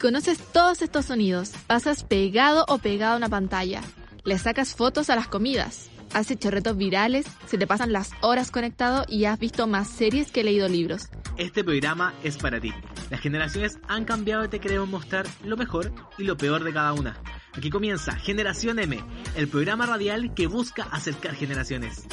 Conoces todos estos sonidos, pasas pegado o pegado a una pantalla, le sacas fotos a las comidas, has hecho retos virales, se te pasan las horas conectado y has visto más series que leído libros. Este programa es para ti. Las generaciones han cambiado y te queremos mostrar lo mejor y lo peor de cada una. Aquí comienza Generación M, el programa radial que busca acercar generaciones.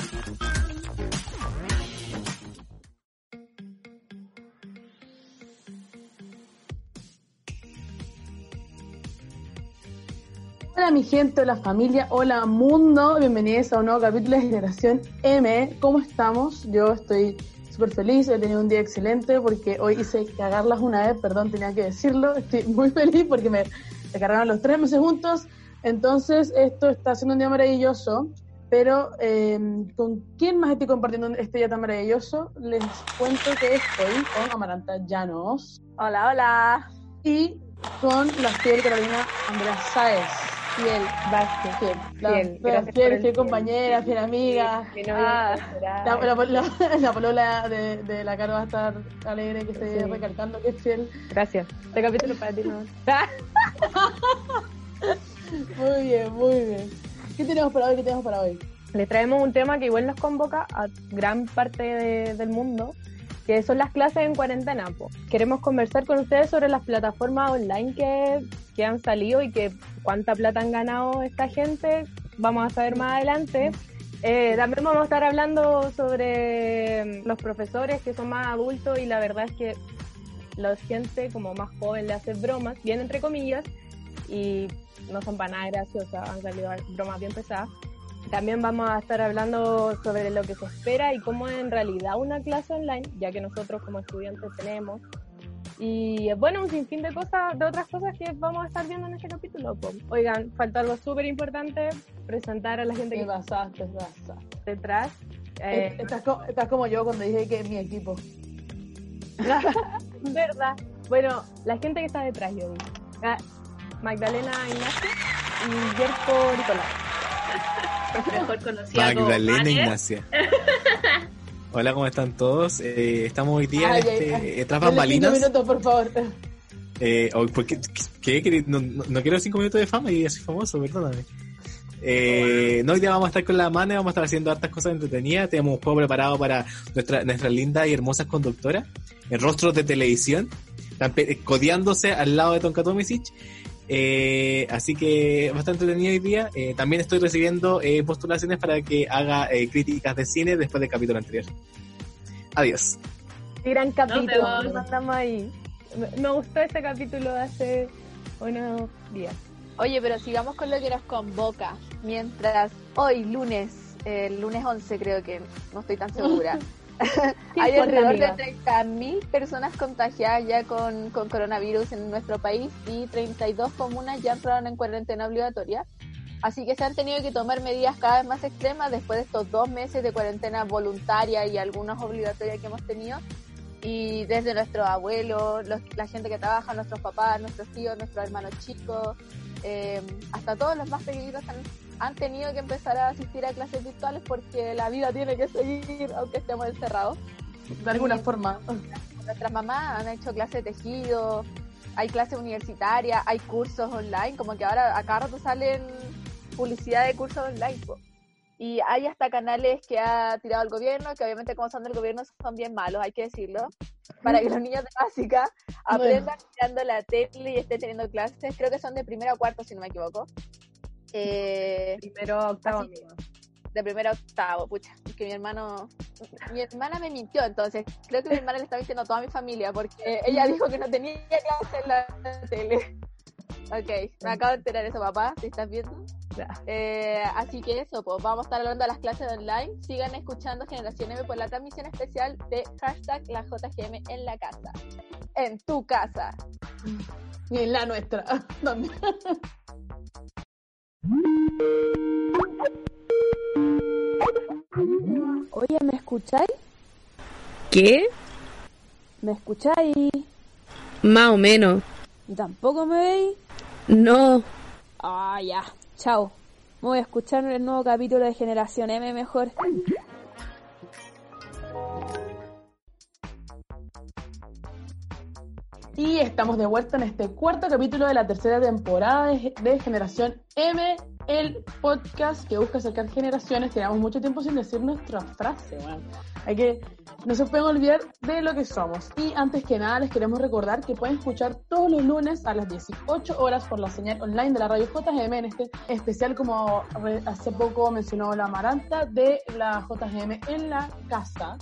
Hola mi gente, hola familia, hola mundo, bienvenidos a un nuevo capítulo de Generación M. ¿Cómo estamos? Yo estoy súper feliz, he tenido un día excelente porque hoy hice cagarlas una vez, perdón, tenía que decirlo, estoy muy feliz porque me, cargaron los tres meses juntos, entonces esto está siendo un día maravilloso, pero eh, ¿con quién más estoy compartiendo este día tan maravilloso? Les cuento que estoy con Amaranta Llanos. Hola, hola. Y con la fiel Carolina Andrea Sáez. Fiel, Vázquez. Fiel, la, Fiel, la fiel, por el fiel compañera, fiel amiga. Mi novia Ah, La, la, la- la polola de, de la cara va a estar alegre que esté Sí. recalcando que es fiel. Gracias. Este capítulo para ti, ¿no? Muy bien, muy bien. ¿Qué tenemos para hoy? ¿Qué tenemos para hoy? Les traemos un tema que igual nos convoca a gran parte de- del mundo, que son las clases en cuarentena. po. Queremos conversar con ustedes sobre las plataformas online que, que han salido y que cuánta plata han ganado esta gente. Vamos a saber más adelante. Eh, también vamos a estar hablando sobre los profesores que son más adultos y la verdad es que la gente como más joven le hace bromas, bien entre comillas, y no son para nada graciosas, han salido bromas bien pesadas. También vamos a estar hablando sobre lo que se espera y cómo es en realidad una clase online, ya que nosotros como estudiantes tenemos. Y bueno, un sinfín de cosas, de otras cosas que vamos a estar viendo en este capítulo. Oigan, falta algo súper importante, presentar a la gente que pasaste, te pasaste. detrás. Eh, Estás, co- estás como yo cuando dije que es mi equipo. verdad. Bueno, la gente que está detrás, yo digo. Ah, Magdalena Ignacio y Yerko Nicolás. mejor conocida Magdalena como Mane. Ignacia. Hola, ¿cómo están todos? Eh, estamos hoy día Ay, en este, ay, ay. eh, tras Dale cinco bambalinas. minutos, por favor. Eh, oh, ¿por qué? ¿Qué? ¿Qué? No, no- quiero cinco minutos de fama y ya soy famoso, perdóname. Eh, no, hoy día vamos a estar con la mano, vamos a estar haciendo hartas cosas entretenidas. Tenemos un juego preparado para nuestra, nuestras lindas y hermosas conductoras en rostros de televisión, codeándose al lado de Tonka Tomisic. Eh, así que bastante entretenido hoy día. Eh, también estoy recibiendo eh, postulaciones para que haga eh, críticas de cine después del capítulo anterior. Adiós. Qué gran capítulo, nos mandamos ahí. Me, me gustó este capítulo de hace unos días. Oye, pero sigamos con lo que nos convoca. Mientras hoy, lunes, el lunes 11 creo que, no estoy tan segura, ¿Qué hay alrededor amiga? de 30.000 personas contagiadas ya con, con coronavirus en nuestro país y 32 comunas ya entraron en cuarentena obligatoria. Así que se han tenido que tomar medidas cada vez más extremas después de estos dos meses de cuarentena voluntaria y algunas obligatorias que hemos tenido. Y desde nuestros abuelos, los- la gente que trabaja, nuestros papás, nuestros tíos, nuestros hermanos chicos, eh, hasta todos los más pequeñitos han tenido que empezar a asistir a clases virtuales porque la vida tiene que seguir aunque estemos encerrados. De alguna forma. Nuestras mamás han hecho clases de tejido, hay clases universitarias, hay cursos online, como que ahora a cada rato salen publicidad de cursos online. po. Y hay hasta canales que ha tirado el gobierno, que obviamente como son del gobierno son bien malos, hay que decirlo, para que los niños de básica aprendan mirando la tele y estén teniendo clases. Creo que son de primero a cuarto, si no me equivoco. Eh, Primero octavo. Así de primero octavo, pucha, es que mi hermano, mi hermana me mintió, entonces creo que mi hermana le está mintiendo a toda mi familia porque ella dijo que no tenía clase en la tele. Ok, me acabo de enterar eso, papá, ¿te estás viendo? Eh, así que eso, pues vamos a estar hablando de las clases online. Sigan escuchando Generación M por la transmisión especial de hashtag la JGM en la casa. En tu casa. Y en la nuestra también. Oye, ¿me escucháis? ¿Qué? ¿Me escucháis? Más o menos. ¿Y tampoco me veis? No. Ah, ya. Chao. Me voy a escuchar el nuevo capítulo de Generación M mejor. Y estamos de vuelta en este cuarto capítulo de la tercera temporada de, Generación M, el podcast que busca acercar generaciones. Tenemos mucho tiempo sin decir nuestra frase, weón. Hay que, no se pueden olvidar de lo que somos. Y antes que nada, les queremos recordar que pueden escuchar todos los lunes a las 18 horas por la señal online de la radio JGM en este especial, como hace poco mencionó la Amaranta, de la JGM en la casa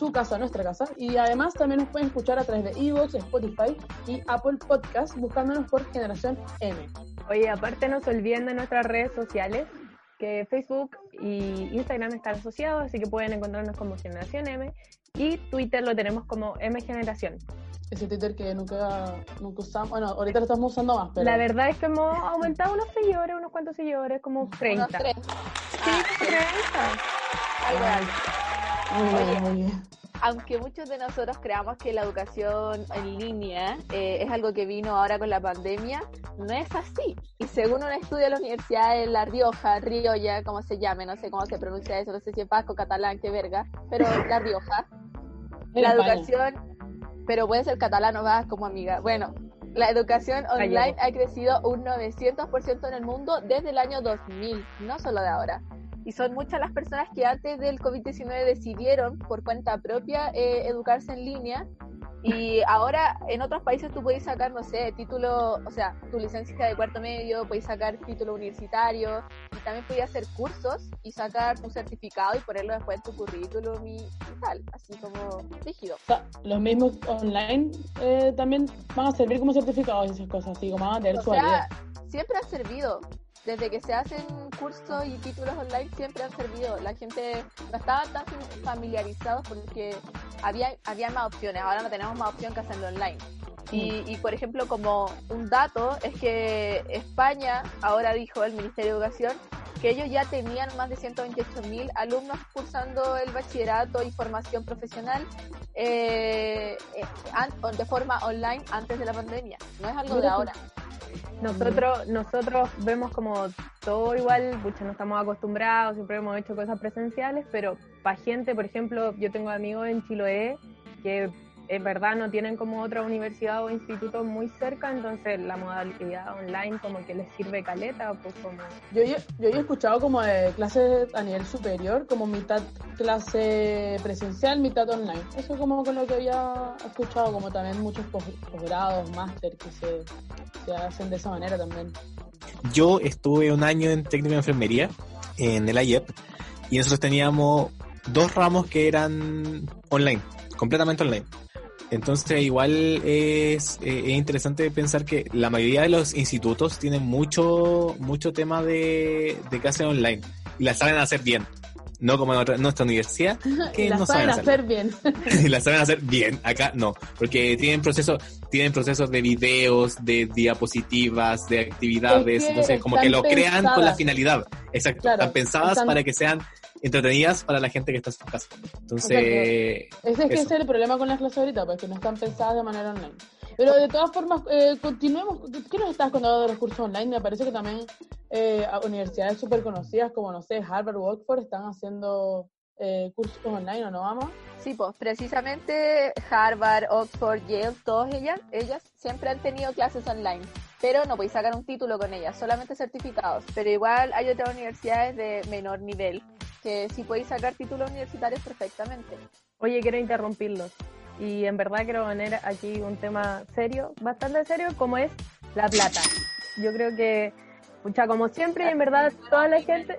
su casa, nuestra casa. Y además también nos pueden escuchar a través de Evox, Spotify y Apple Podcast buscándonos por Generación M. Oye, aparte no se olviden de nuestras redes sociales, que Facebook y Instagram están asociados, así que pueden encontrarnos como Generación M. Y Twitter lo tenemos como M Generación. Ese Twitter que nunca, nunca usamos. Bueno, ahorita lo estamos usando más, pero. La verdad es que hemos aumentado unos seguidores, unos cuantos seguidores, como 30. Unos tres. Sí, 30. Algo. Muy bien, Oye. muy bien. aunque muchos de nosotros creamos que la educación en línea eh, es algo que vino ahora con la pandemia, no es así. Y según un estudio de la Universidad de La Rioja, Rioya, como se llame, no sé cómo se pronuncia eso, no sé si es vasco, catalán, qué verga, pero La Rioja, la educación, pero puede ser catalán o vasco como amiga. Bueno, la educación online ha crecido un 900% en el mundo desde el año 2000, no solo de ahora. Y son muchas las personas que antes del COVID-19 decidieron por cuenta propia eh, educarse en línea. Y ahora en otros países tú puedes sacar, no sé, título, o sea, tu licencia de cuarto medio, puedes sacar título universitario y también puedes hacer cursos y sacar un certificado y ponerlo después en tu currículum y, y tal, así como rígido. O sea, los mismos online eh, también van a servir como certificados y esas cosas, así como van a tener O su sea, siempre han servido. Desde que se hacen cursos y títulos online siempre han servido. La gente no estaba tan familiarizados porque había, había más opciones. Ahora no tenemos más opción que hacerlo online. Y, y, por ejemplo, como un dato es que España ahora dijo el Ministerio de Educación que ellos ya tenían más de 128 mil alumnos cursando el bachillerato y formación profesional eh, eh, de forma online antes de la pandemia. No es algo de ahora. Nosotros, nosotros vemos como todo igual, pucha, no estamos acostumbrados, siempre hemos hecho cosas presenciales, pero para gente, por ejemplo, yo tengo amigos en Chiloé que en verdad no tienen como otra universidad o instituto muy cerca, entonces la modalidad online como que les sirve caleta, pues como... Yo, yo, yo he escuchado como de clases a nivel superior, como mitad clase presencial, mitad online. Eso como con lo que había escuchado, como también muchos pos- posgrados, máster que se, se hacen de esa manera también. Yo estuve un año en técnico de enfermería en el IEP y nosotros teníamos dos ramos que eran online, completamente online. Entonces igual es, eh, es interesante pensar que la mayoría de los institutos tienen mucho, mucho tema de, de clases online y la saben hacer bien. No como en otra- nuestra universidad, que Y no saben hacerlo. hacer bien. y la saben hacer bien. Acá no, porque tienen procesos, tienen procesos de videos, de diapositivas, de actividades, Es que entonces como que lo crean con la finalidad. Exacto, Claro, están pensadas están- para que sean entretenidas para la gente que está en su casa. Entonces, Ese es que Eso. ese es el problema con las clases ahorita, pues que no están pensadas de manera online. Pero de todas formas, eh, continuemos. ¿Qué nos estás contando de los cursos online? Me parece que también eh, universidades súper conocidas como, no sé, Harvard o Oxford están haciendo eh, cursos online, ¿o no, vamos? Sí, pues precisamente Harvard, Oxford, Yale, todas ellas, ellas siempre han tenido clases online, pero no podéis sacar un título con ellas, solamente certificados. Pero igual hay otras universidades de menor nivel que sí podéis sacar títulos universitarios perfectamente. Oye, quiero interrumpirlos. Y en verdad quiero poner aquí un tema serio, bastante serio, como es la plata. Yo creo que, pucha, como siempre, en verdad, toda la gente,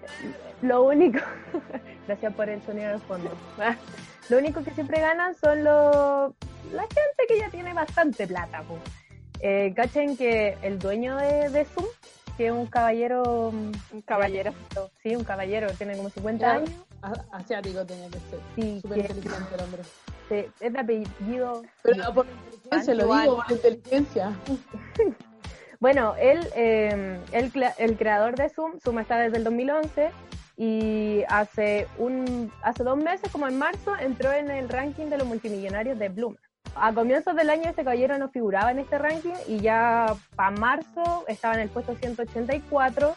lo único, gracias por el sonido del fondo, lo único que siempre ganan son los, la gente que ya tiene bastante plata. po. Eh, cachen que el dueño de, de Zoom, que es un caballero, mm, Un caballero. sí, un caballero, tiene como 50 Claro. años, Asiático tenía que ser. sí, Súper inteligente el hombre. es de apellido Pero no por inteligencia, lo digo, por inteligencia. Bueno, él, eh, el, el creador de Zoom, Zoom está desde el 2011 y hace, un, hace dos meses, como en marzo, entró en el ranking de los multimillonarios de Bloomberg. A comienzos del año este caballero no figuraba en este ranking y ya para marzo estaba en el puesto 184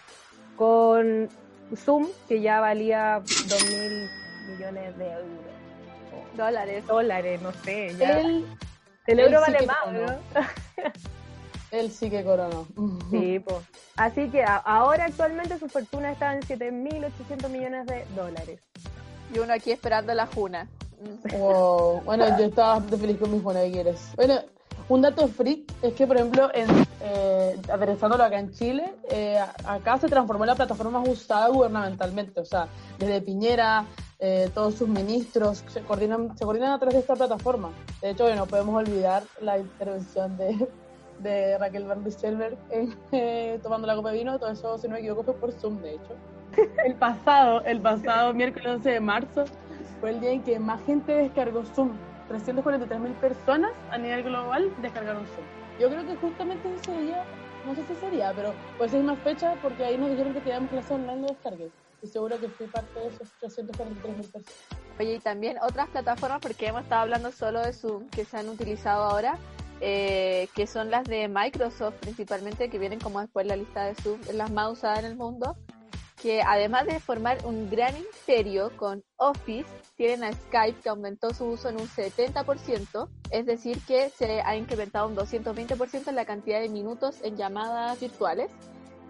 con Zoom, que ya valía 2 mil millones de euros. Dólares. Dólares, no sé. Ya. El euro vale más. ¿no? Él sí que coronó. Sí, pues. Así que a- ahora actualmente su fortuna está en 7.800 millones de dólares. Y uno aquí esperando la juna. Wow. Bueno, yo estaba bastante feliz con mi Juana, ¿qué quieres? Bueno, un dato freak es que, por ejemplo, en, eh, aterrizándolo acá en Chile, eh, acá se transformó en la plataforma más usada gubernamentalmente. O sea, desde Piñera, eh, todos sus ministros se coordinan, se coordinan a través de esta plataforma. De hecho, no podemos olvidar la intervención de, de Raquel Van Rieselberg en, eh, tomando la copa de vino. Todo eso, si no me equivoco, fue por Zoom, de hecho. El pasado, el pasado miércoles 11 de marzo, fue el día en que más gente descargó Zoom. 343 mil personas a nivel global descargaron Zoom. Yo creo que justamente ese día, no sé si sería, pero puede ser más fecha porque ahí nos dijeron que teníamos clase online de descargue. Y seguro que fui parte de esos 343 mil personas. Oye, y también otras plataformas, porque hemos estado hablando solo de Zoom, que se han utilizado ahora, eh, que son las de Microsoft principalmente, que vienen como después la lista de Zoom, las más usadas en el mundo, que además de formar un gran imperio con Office, tienen a Skype que aumentó su uso en un 70%, es decir, que se ha incrementado un 220% en la cantidad de minutos en llamadas virtuales,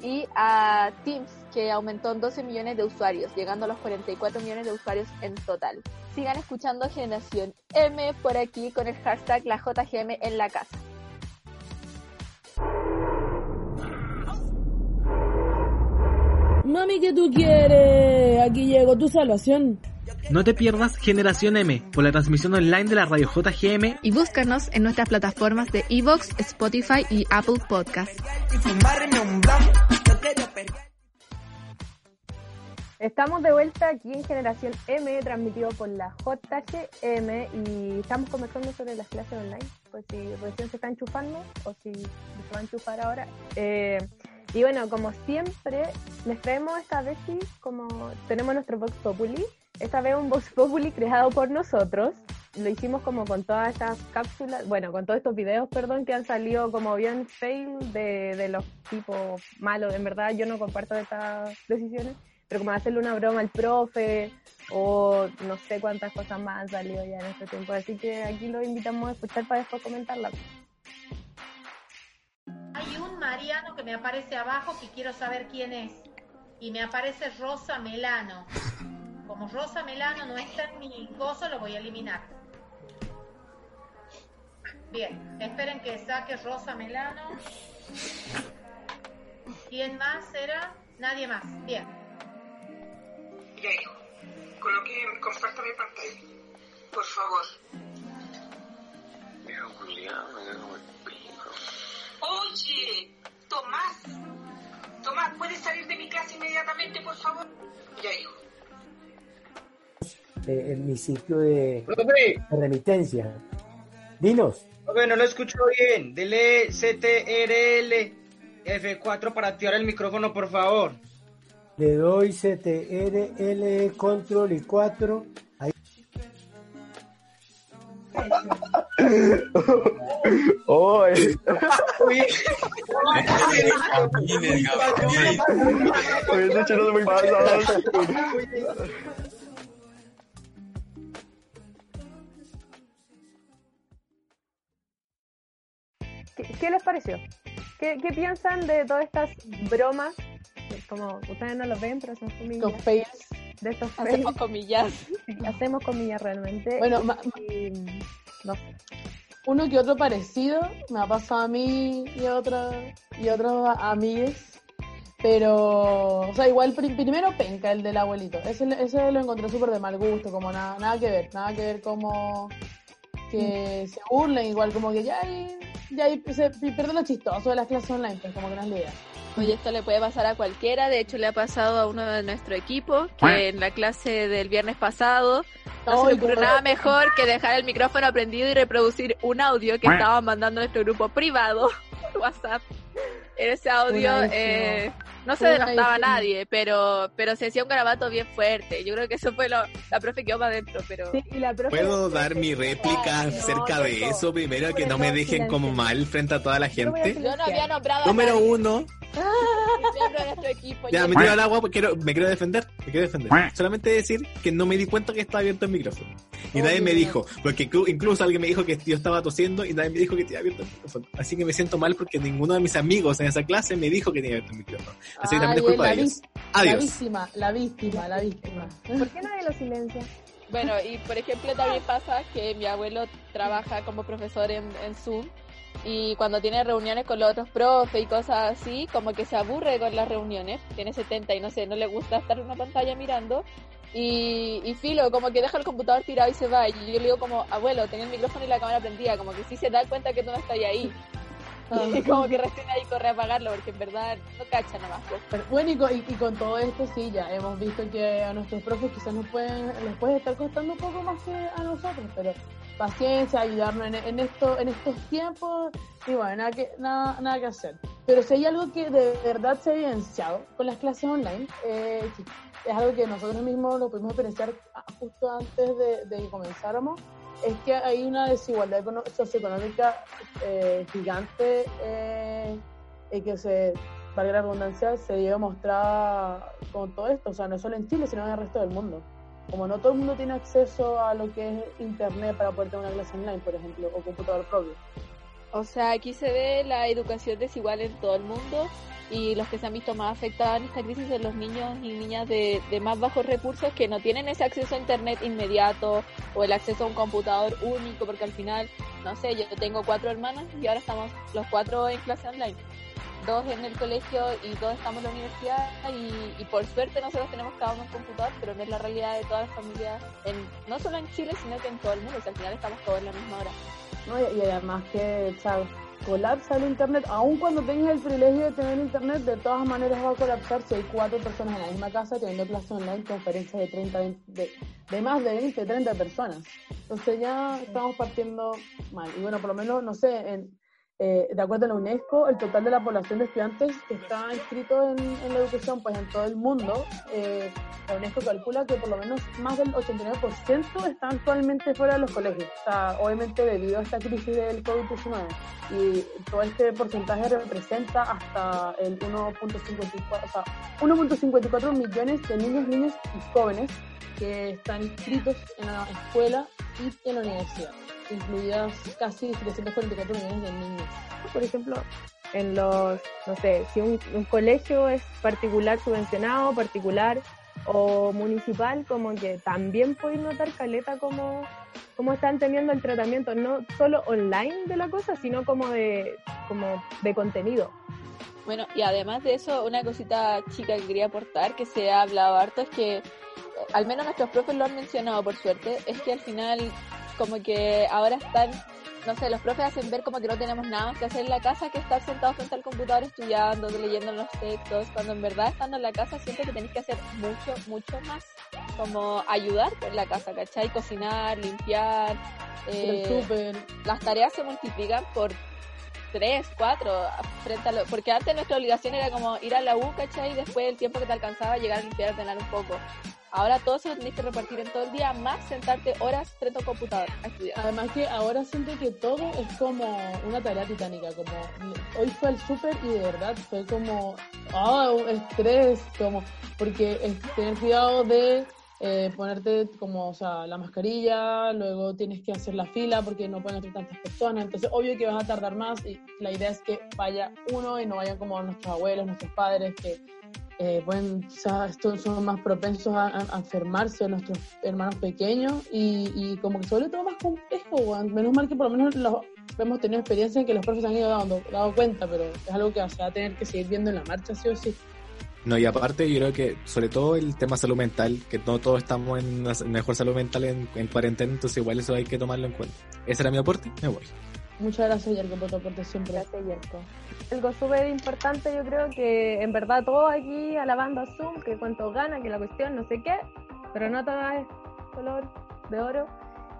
y a Teams, que aumentó en 12 millones de usuarios, llegando a los 44 millones de usuarios en total. Sigan escuchando Generación M por aquí con el hashtag la JGM en la casa. Mami, ¿qué tú quieres? Aquí llegó tu salvación. No te pierdas Generación M por la transmisión online de la radio JGM Y búscanos en nuestras plataformas de Evox, Spotify y Apple Podcast. Estamos de vuelta aquí en Generación M, transmitido por la JGM, y estamos conversando sobre las clases online, pues si recién se está enchufando o si se va a enchufar ahora. Eh, y bueno, como siempre, les traemos esta vez, sí, como tenemos nuestro Vox Populi, esta vez un Vox Populi creado por nosotros. Lo hicimos como con todas estas cápsulas, bueno, con todos estos videos, perdón, que han salido como bien fail de, de los tipos malos. En verdad, yo no comparto estas decisiones pero como hacerle una broma al profe o no sé cuántas cosas más han salido ya en este tiempo. Así que aquí los invitamos a escuchar para después comentarla. Hay un Mariano que me aparece abajo que quiero saber quién es. Y me aparece Rosa Melano. Como Rosa Melano no está en mi coso, lo voy a eliminar. Bien, esperen que saque Rosa Melano. ¿Quién más era? Nadie más. Bien. Ya, hijo. Coloque, comparta mi pantalla. Por favor. Oye, Tomás. Tomás, ¿puedes salir de mi clase inmediatamente, por favor? Ya, hijo. eh, en mi sitio de, de remitencia. Dinos, profe, no lo escucho bien. Dele CTRL F4 para activar el micrófono, por favor. le doy CTRL control y 4. Ahí. Oh, eh. Oye, ese chino es muy pasado. ¿Qué, qué les pareció? ¿Qué, ¿Qué piensan de todas estas bromas? Como ustedes no lo ven, pero son comillas. Los fails. De estos Hacemos comillas. Sí, hacemos comillas realmente. Bueno, Y, no. Sé. uno que otro parecido me ha pasado a mí y a otra y a otros a- amigues pero o sea igual pri- primero penca el del abuelito. Ese, ese lo encontré súper de mal gusto como nada nada que ver nada que ver como que se burlen igual como que ya ahí ya se pierde lo chistoso de las clases online pues como que no es la idea Oye, esto le puede pasar a cualquiera. De hecho, le ha pasado a uno de nuestro equipo que en la clase del viernes pasado no se le ocurrió nada mejor que dejar el micrófono prendido y reproducir un audio que estaban mandando a nuestro grupo privado por WhatsApp. En ese audio eh, no se Funadísimo. denostaba a nadie, pero pero se hacía un garabato bien fuerte. Yo creo que eso fue lo... La profe quedó para adentro, pero... Sí, y la profe- ¿Puedo dar mi réplica Ay, no, acerca de eso primero? Que no me dejen como mal frente a toda la gente. Yo no había nombrado Número uno, equipo. ya me tiro al agua porque quiero, me quiero defender. Me quiero defender. Solamente decir que no me di cuenta que estaba abierto el micrófono. Y nadie me dijo, porque inclu- incluso alguien me dijo que yo estaba tosiendo y nadie me dijo que tenía abierto el micrófono. Así que me siento mal porque ninguno de mis amigos en esa clase me dijo que tenía abierto el micrófono. Así que también es culpa la de ellos. vis- La Adiós. víctima, la víctima, la víctima. ¿Por qué nadie lo silencia? Bueno, y por ejemplo también pasa que mi abuelo trabaja como profesor en, en Zoom y cuando tiene reuniones con los otros profes y cosas así, como que se aburre con las reuniones, tiene 70 y no sé, no le gusta estar en una pantalla mirando y, y filo, como que deja el computador tirado y se va y yo le digo como, abuelo, tenía el micrófono y la cámara prendida, como que sí se da cuenta que tú no estás ahí. Y como que recién ahí corre a apagarlo porque en verdad no cacha nomás. pues. Pero, bueno, y con, y- y con todo esto sí, ya hemos visto que a nuestros profes quizás nos pueden, les puede estar costando un poco más que a nosotros, pero paciencia, ayudarnos en, en esto, en estos tiempos, y bueno, nada que, nada, nada que hacer. Pero si hay algo que de verdad se ha evidenciado con las clases online, eh, es algo que nosotros mismos lo pudimos experienciar ah, justo antes de, de que comenzáramos, es que hay una desigualdad socioeconómica eh, gigante eh, y que se, valga la redundancia, se lleva mostrada con todo esto, o sea, no solo en Chile, sino en el resto del mundo. Como no todo el mundo tiene acceso a lo que es internet para poder tener una clase online, por ejemplo, o computador propio. O sea, aquí se ve la educación desigual en todo el mundo y los que se han visto más afectados en esta crisis son los niños y niñas de, de más bajos recursos que no tienen ese acceso a internet inmediato o el acceso a un computador único porque al final, no sé, yo tengo cuatro hermanas y ahora estamos los cuatro en clase online. Dos en el colegio y dos estamos en la universidad y, por suerte nosotros tenemos cada uno un computador, pero no es la realidad de todas las familias, en, no solo en Chile, sino que en todo el mundo. O al final estamos todos en la misma hora. ¿no? Y, además que, o sea, colapsa el internet, aun cuando tengas el privilegio de tener internet, de todas maneras va a colapsar si hay cuatro personas en la misma casa teniendo clase online, conferencias de 30, 20, de, de más de 20, 30 personas. Entonces ya estamos partiendo mal. Y bueno, por lo menos, no sé, en, eh, de acuerdo a la UNESCO, el total de la población de estudiantes que está inscrito en, la educación, pues en todo el mundo, eh, la UNESCO calcula que por lo menos más del 89% están actualmente fuera de los colegios. O sea, obviamente debido a esta crisis del COVID-19. Y todo este porcentaje representa hasta el 1.54, o sea, 1.54 millones de niños, niñas y jóvenes que están inscritos en la escuela y en la universidad, incluidas casi 344 millones de niños. Por ejemplo, en los, no sé, si un, un colegio es particular subvencionado, particular o municipal, como que también podéis notar, Caleta, como, como están teniendo el tratamiento, no solo online de la cosa, sino como de, como de contenido. Bueno, y además de eso, una cosita chica que quería aportar, que se ha hablado harto, es que, al menos nuestros profes lo han mencionado por suerte, es que al final como que ahora están, no sé, los profes hacen ver como que no tenemos nada más que hacer en la casa que estar sentados frente al computador estudiando, leyendo los textos, cuando en verdad estando en la casa siento que tenéis que hacer mucho, mucho más, como ayudar en la casa, ¿cachai? Cocinar, limpiar, eh, las tareas se multiplican por tres, cuatro, frente a lo, porque antes nuestra obligación era como ir a la U, ¿cachai? Y después el tiempo que te alcanzaba llegar a limpiar, ordenar un poco. Ahora todo eso lo tenés que repartir en todo el día, más sentarte horas frente a computador a. Además que ahora siento que todo es como una tarea titánica, como hoy fue al súper y de verdad fue como, ah, estrés, como, porque tener cuidado de eh, ponerte como, o sea, la mascarilla, luego tienes que hacer la fila porque no pueden entrar tantas personas, entonces obvio que vas a tardar más y la idea es que vaya uno y no vayan como nuestros abuelos, nuestros padres que eh, o estos son más propensos a, a- enfermarse, nuestros hermanos pequeños, y, y como que vuelve todo más complejo, weón. menos mal que por lo menos los, hemos tenido experiencia en que los profes han ido dando, dado cuenta, pero es algo que se va a tener que seguir viendo en la marcha, sí o sí. No, y aparte yo creo que sobre todo el tema salud mental, que no todos estamos en mejor salud mental en, en cuarentena, entonces igual eso hay que tomarlo en cuenta. Ese era mi aporte, me voy. Muchas gracias, Yerko, por tu aporte siempre. Gracias, Yerko. Algo súper importante, yo creo que en verdad todos aquí alabando a Zoom, que cuánto gana, que la cuestión no sé qué, pero no todo es color de oro.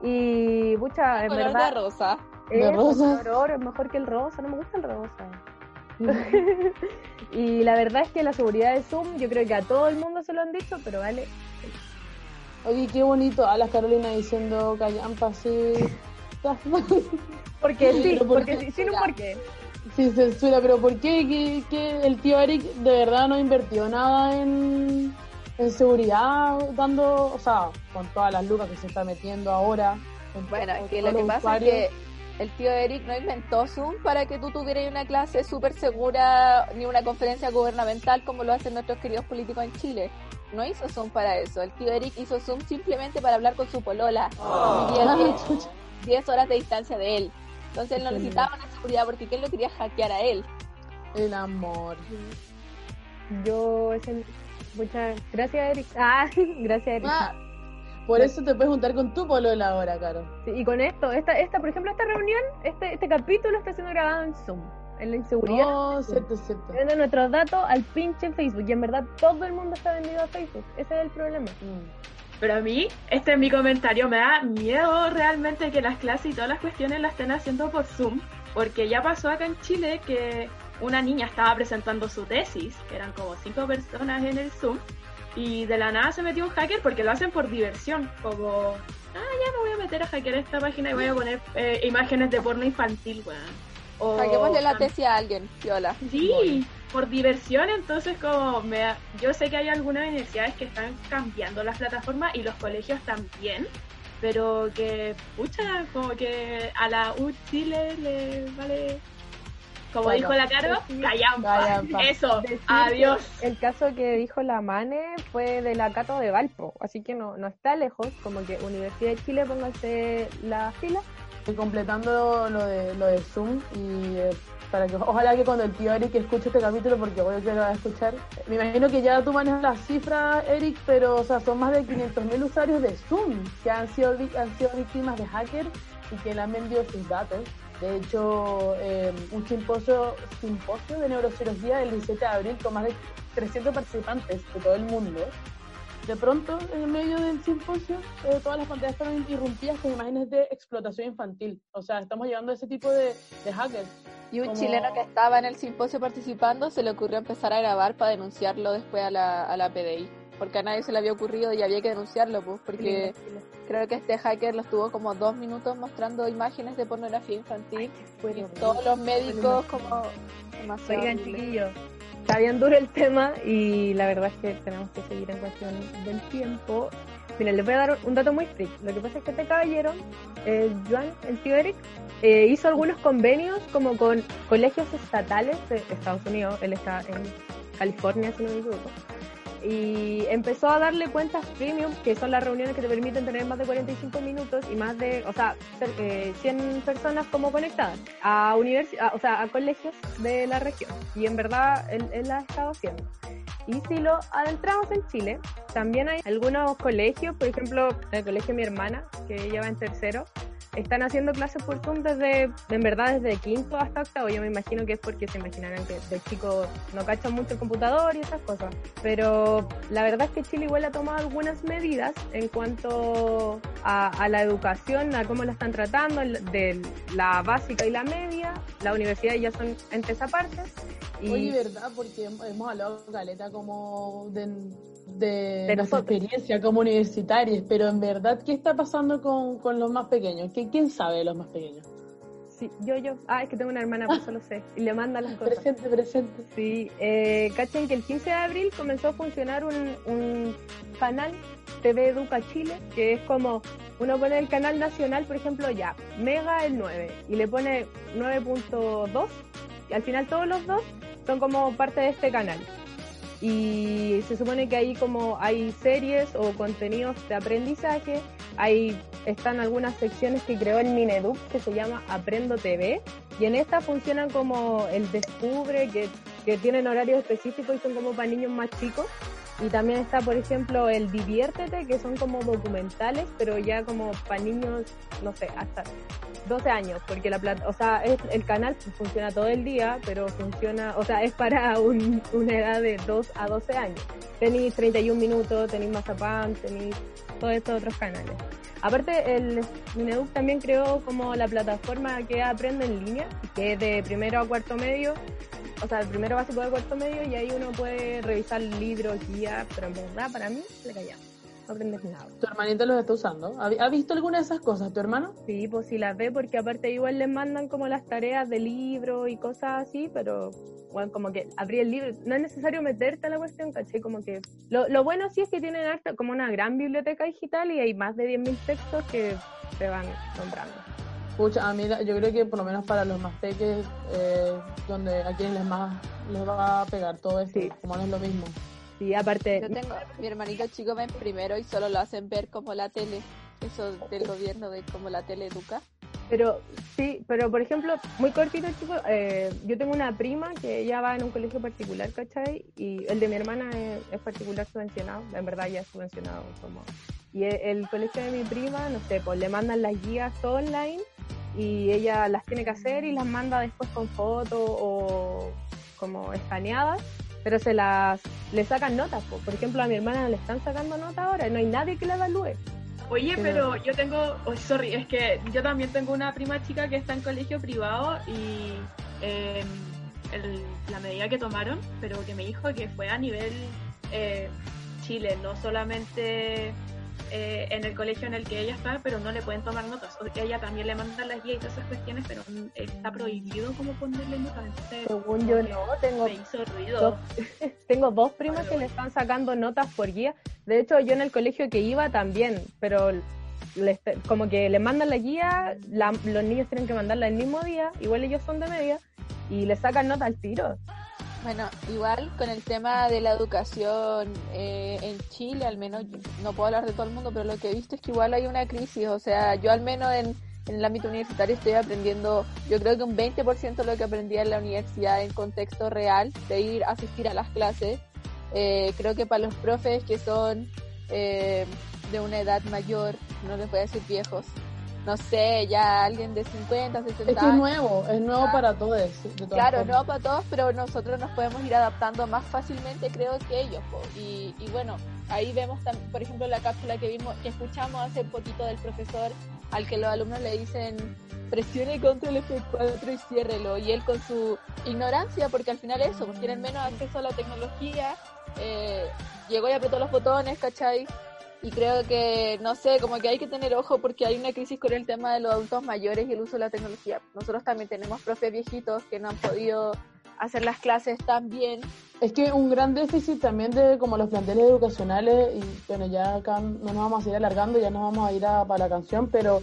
Y mucha, en Color verdad. de rosa. De Eso, rosa. color oro es mejor que el rosa, no me gusta el rosa. y la verdad es que la seguridad de Zoom, yo creo que a todo el mundo se lo han dicho, pero vale. Oye, qué bonito, a las Carolina diciendo callampa así. Porque sí, Pero ¿por porque qué? sí, porque. Sí, censura, pero ¿por qué, ¿Qué- qué el tío Eric de verdad no invirtió nada en, en seguridad dando, o sea, con todas las lucas que se está metiendo ahora. Bueno, es que lo que pasa usuarios. es que el tío Eric no inventó Zoom para que tú tuvieras una clase súper segura ni una conferencia gubernamental como lo hacen nuestros queridos políticos en Chile. No hizo Zoom para eso. El tío Eric hizo Zoom simplemente para hablar con su polola. 10 10 horas de distancia de él. Entonces él no necesitaba una seguridad porque ¿quién lo quería hackear a él? El amor. Yo, ese, muchas gracias, Eric. Ah, gracias, Eric. Ah, por eso te puedes juntar con tu polola ahora, Caro. Sí, y con esto, esta, esta, por ejemplo, esta reunión, este, este capítulo está siendo grabado en Zoom, en la inseguridad. No, cierto, cierto. Viendo nuestros datos al pinche Facebook. Y en verdad todo el mundo está vendido a Facebook. Ese es el problema. Pero a mí, este es mi comentario, me da miedo realmente que las clases y todas las cuestiones las estén haciendo por Zoom, porque ya pasó acá en Chile que una niña estaba presentando su tesis, que eran como cinco personas en el Zoom, y de la nada se metió un hacker porque lo hacen por diversión, como, ah, ya me voy a meter a hackear esta página y voy a poner eh, imágenes de porno infantil, weón. O- Saquémosle la tesis a alguien, Piola. Sí, por diversión, entonces como me da- yo sé que hay algunas universidades que están cambiando las plataformas y los colegios también, pero que, pucha, como que a la U Chile le vale, como Bueno, dijo la Caro, decir- callampa. callampa. Eso, Decir adiós. El caso que dijo la Mane fue de la Cato de Valpo, así que no, no está lejos, como que Universidad de Chile póngase la fila. Y completando lo de, lo de Zoom y eh, para que ojalá que cuando el tío Eric escuche este capítulo, porque voy que lo va a escuchar, me imagino que ya tú manejas las cifras, Eric, pero o sea, son más de 500.000 usuarios de Zoom que han sido, han sido víctimas de hackers y que le han vendido sus datos. De hecho, eh, un simposio, simposio de neurocirugía del 17 de abril con más de 300 participantes de todo el mundo de pronto, en el medio del simposio, eh, todas las pantallas estaban irrumpidas con imágenes de explotación infantil. O sea, estamos llevando a ese tipo de, de hackers. Y un Como- chileno que estaba en el simposio participando se le ocurrió empezar a grabar para denunciarlo después a la, a la PDI. Porque a nadie se le había ocurrido y había que denunciarlo, pues, porque creo que este hacker lo estuvo como dos minutos mostrando imágenes de pornografía infantil y todos los médicos como demasiado Oigan, chiquillos, está bien duro el tema y la verdad es que tenemos que seguir en cuestión del tiempo. Mira, les voy a dar un dato muy freak. Lo que pasa es que este caballero, eh, Joan, el tío Eric, eh, hizo algunos convenios como con colegios estatales de Estados Unidos. Él está en California, si no me equivoco. Y empezó a darle cuentas premium, que son las reuniones que te permiten tener más de 45 minutos y más de, o sea, cer- eh, 100 personas como conectadas a a- o sea, a colegios de la región. Y en verdad él, él la ha estado haciendo. Y si lo adentramos en Chile, también hay algunos colegios, por ejemplo, el colegio de mi hermana, que ella va en tercero, están haciendo clases por Zoom desde, en verdad, desde quinto hasta octavo. Yo me imagino que es porque se imaginarán que de chicos no cachan mucho el computador y esas cosas. Pero la verdad es que Chile igual ha tomado algunas medidas en cuanto a, a la educación, a cómo la están tratando, de la básica y la media. Las universidades ya son entes aparte. Y Oye, ¿verdad? Porque hem- hemos hablado, Caleta, como de, de, De nuestra experiencia como universitarios, pero en verdad, ¿qué está pasando con, con los más pequeños? ¿Qué, ¿Quién sabe de los más pequeños? Sí, yo, yo. Ah, es que tengo una hermana, por eso lo sé. Y le manda las cosas. Presente, presente. Sí, eh, cachen que el 15 de abril comenzó a funcionar un, un canal TV Educa Chile, que es como uno pone el canal nacional, por ejemplo, ya, Mega el 9, y le pone 9.2, y al final todos los dos son como parte de este canal. Y se supone que ahí como hay series o contenidos de aprendizaje, hay están algunas secciones que creó el Mineduc que se llama Aprendo TV y en esta funcionan como el Descubre que, que tienen horarios específicos y son como para niños más chicos. Y también está por ejemplo el Diviértete que son como documentales pero ya como para niños no sé hasta 12 años porque la plata o sea es, el canal funciona todo el día pero funciona o sea es para un- una edad de 2 a 12 años. Tenéis 31 minutos tenéis Mazapán tenéis todos estos otros canales Aparte, el Mineduc también creó como la plataforma que aprende en línea, que es de primero a cuarto medio, o sea, el primero básico de cuarto medio, y ahí uno puede revisar libros, guías, pero en verdad para mí le callamos. No aprendes nada. ¿Tu hermanito los está usando? ¿Ha, visto alguna de esas cosas, tu hermano? Sí, pues sí las ve, porque aparte igual les mandan como las tareas de libro y cosas así, pero bueno, como que abrir el libro, no es necesario meterte a la cuestión, ¿cachai? Como que lo, lo bueno sí es que tienen harta, como una gran biblioteca digital y hay más de 10.000 textos que se van comprando. Pucha, a mí yo creo que por lo menos para los más peques, eh, donde a quienes les más les va a pegar todo esto, como no es lo mismo. Sí, aparte... Yo tengo, mi hermanito chico va en primero y solo lo hacen ver como la tele, eso del gobierno de como la tele educa. Pero sí, pero por ejemplo, muy cortito, chicos, eh, yo tengo una prima que ella va en un colegio particular, ¿cachai? Y el de mi hermana es, es particular subvencionado, en verdad ya es subvencionado. como Y el, el colegio de mi prima, no sé, pues le mandan las guías online y ella las tiene que hacer y las manda después con fotos o como escaneadas, pero se las le sacan notas. po. Por ejemplo, a mi hermana le están sacando notas ahora, no hay nadie que la evalúe. Oye, Pero- pero yo tengo, oh, sorry, es que yo también tengo una prima chica que está en colegio privado y eh, el- la medida que tomaron, pero que me dijo que fue a nivel eh, Chile, no solamente eh, en el colegio en el que ella está, pero no le pueden tomar notas. O- Ella también le mandan las guías y todas esas cuestiones, pero mm, está prohibido como ponerle notas. Entonces, Según yo no, tengo me hizo ruido. dos, tengo dos primas que le están sacando notas por guía. De hecho, yo en el colegio que iba también, pero les- como que le mandan la guía, la- los niños tienen que mandarla el mismo día, igual ellos son de media, y le sacan nota al tiro. Bueno, igual con el tema de la educación eh, en Chile, al menos no puedo hablar de todo el mundo, pero lo que he visto es que igual hay una crisis. O sea, yo al menos en, el ámbito universitario estoy aprendiendo, yo creo que un 20% de lo que aprendía en la universidad en contexto real, de ir a asistir a las clases. Eh, creo que para los profes que son eh, de una edad mayor, no les voy a decir viejos, no sé, ya alguien de 50, 60 Es que es nuevo, es nuevo para todos. Claro, formas. no para todos, pero nosotros nos podemos ir adaptando más fácilmente, creo, que ellos. Y, y bueno, ahí vemos, por ejemplo, la cápsula que vimos, que escuchamos hace poquito del profesor, al que los alumnos le dicen presione control F4 y ciérrelo. Y él con su ignorancia, porque al final eso, pues tienen menos acceso a la tecnología, eh, llegó y apretó los botones, ¿cachai? Y creo que, no sé, como que hay que tener ojo porque hay una crisis con el tema de los adultos mayores y el uso de la tecnología. Nosotros también tenemos profes viejitos que no han podido hacer las clases tan bien. Es que un gran déficit también de como los planteles educacionales, y bueno, ya acá no nos vamos a ir alargando, ya nos vamos a ir a, para la canción, pero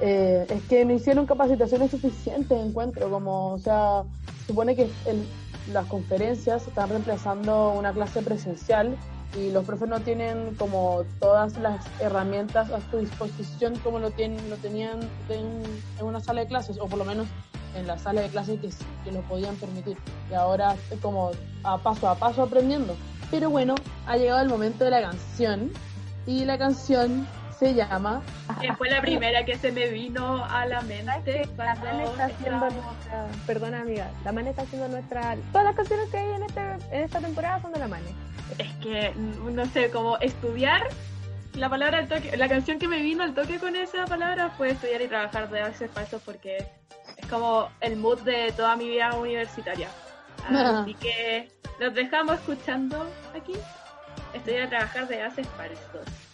eh, es que no hicieron capacitaciones suficientes, encuentro, como, o sea, se supone que el- las conferencias están reemplazando una clase presencial y los profes no tienen como todas las herramientas a su disposición como lo, tienen, lo tenían en, en una sala de clases, o por lo menos en la sala de clases que, que lo podían permitir. Y ahora es como a paso a paso aprendiendo. Pero bueno, ha llegado el momento de la canción. Y la canción se llama... Que fue la primera que se me vino a la mente La cuando Man está haciendo nuestra, perdona amiga, la Mane está haciendo nuestra, todas las canciones que hay en, este, en esta temporada son de la Mane. Es que, mm, no sé, como estudiar la palabra al toque, la canción que me vino al toque con esa palabra fue estudiar y trabajar de hacer falsos porque es como el mood de toda mi vida universitaria. Así que los dejamos escuchando aquí. Estudiar y trabajar de haces falsos.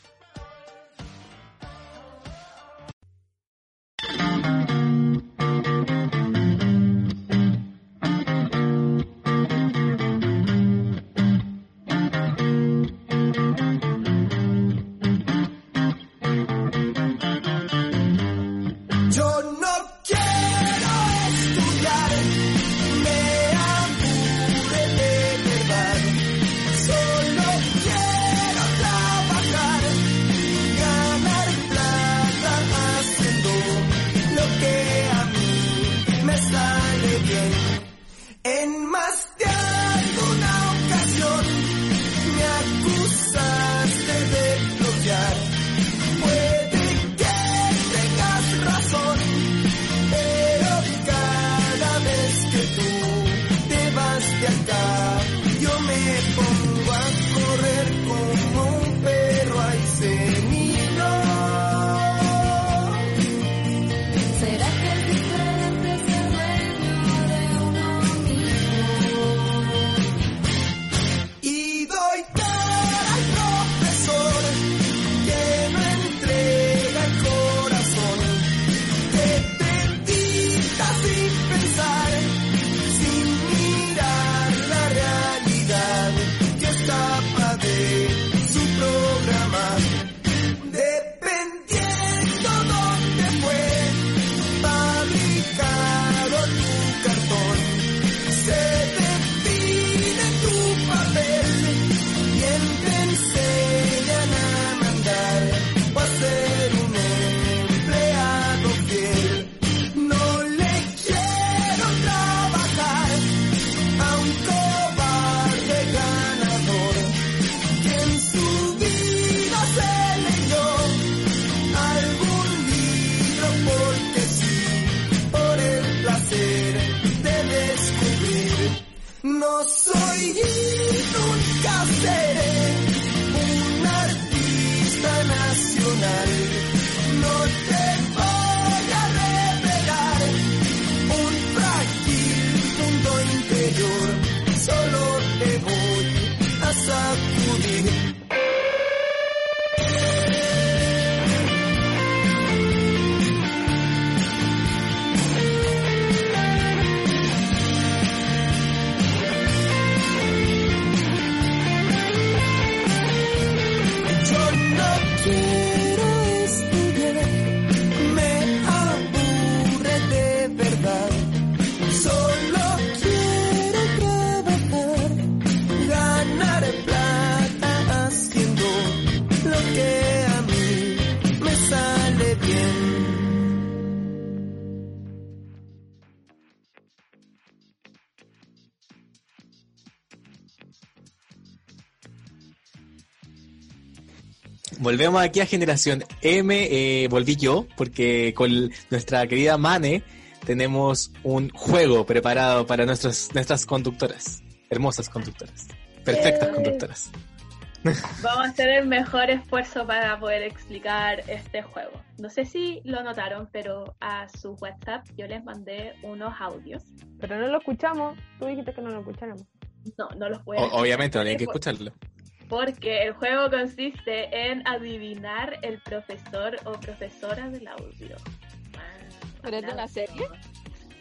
Volvemos aquí a Generación M. eh, volví yo, porque con nuestra querida Mane tenemos un juego preparado para nuestros, nuestras conductoras. Hermosas conductoras. Perfectas Yay. conductoras. Vamos a hacer el mejor esfuerzo para poder explicar este juego. No sé si lo notaron, pero a su WhatsApp yo les mandé unos audios. Pero no lo escuchamos. Tú dijiste que no lo escucháramos. No, no los puedo. Obviamente, no hay que escucharlo. Porque el juego consiste en adivinar el profesor o profesora del audio. ¿Pero es de una serie?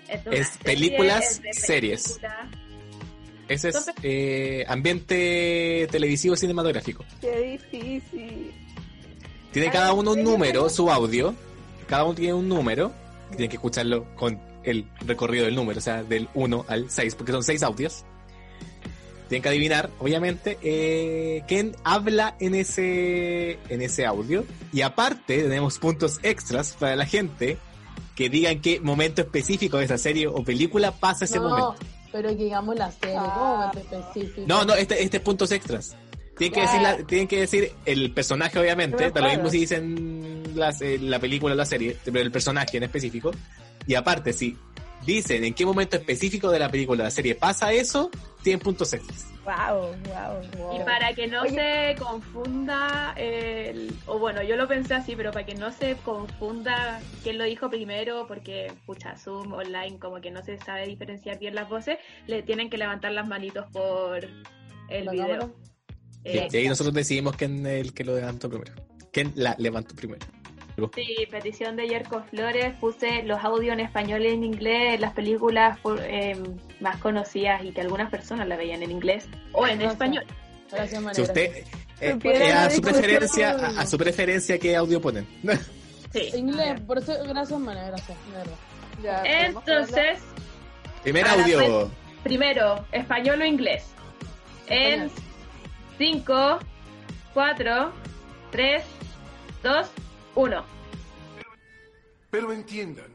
Es, de una Es serie, películas, es series. película. Ese es eh, ambiente televisivo cinematográfico. Qué difícil. Tiene cada uno un número, su audio. Cada uno tiene un número. Tienen que escucharlo con el recorrido del número, o sea, del 1 al 6, porque son 6 audios. Tienen que adivinar, obviamente, eh, quién habla en ese, en ese audio. Y aparte, tenemos puntos extras para la gente que digan qué momento específico de esa serie o película pasa ese no, momento. pero digamos la serie, como momento específico. No, no, este, este es puntos extras. Tienen que, decir la- tienen que decir el personaje, obviamente. Da lo mismo si dicen las, eh, la película o la serie, pero el personaje en específico. Y aparte, si dicen en qué momento específico de la película o la serie pasa eso, tienen puntos extras. Wow, wow, wow. Y para que no se confunda, el, o bueno, yo lo pensé así, pero para que no se confunda quién lo dijo primero, porque, pucha, Zoom online como que no se sabe diferenciar bien las voces, le tienen que levantar las manitos por el ¿La video. Eh, y ahí nosotros decidimos quién es el que lo levantó primero. ¿Quién la levantó primero? Sí, petición de Yerko Flores, puse los audios en español y en inglés, las películas eh, más conocidas y que algunas personas la veían en inglés o en Gracias. español. Gracias, María. Si usted, eh, eh, a su preferencia, a, a su preferencia, ¿qué audio ponen? Inglés, por eso, gracias, María, gracias. de verdad. Entonces, Primer audio. primero, español o inglés. En 5, 4, 3, 2, 1. Pero entiendan,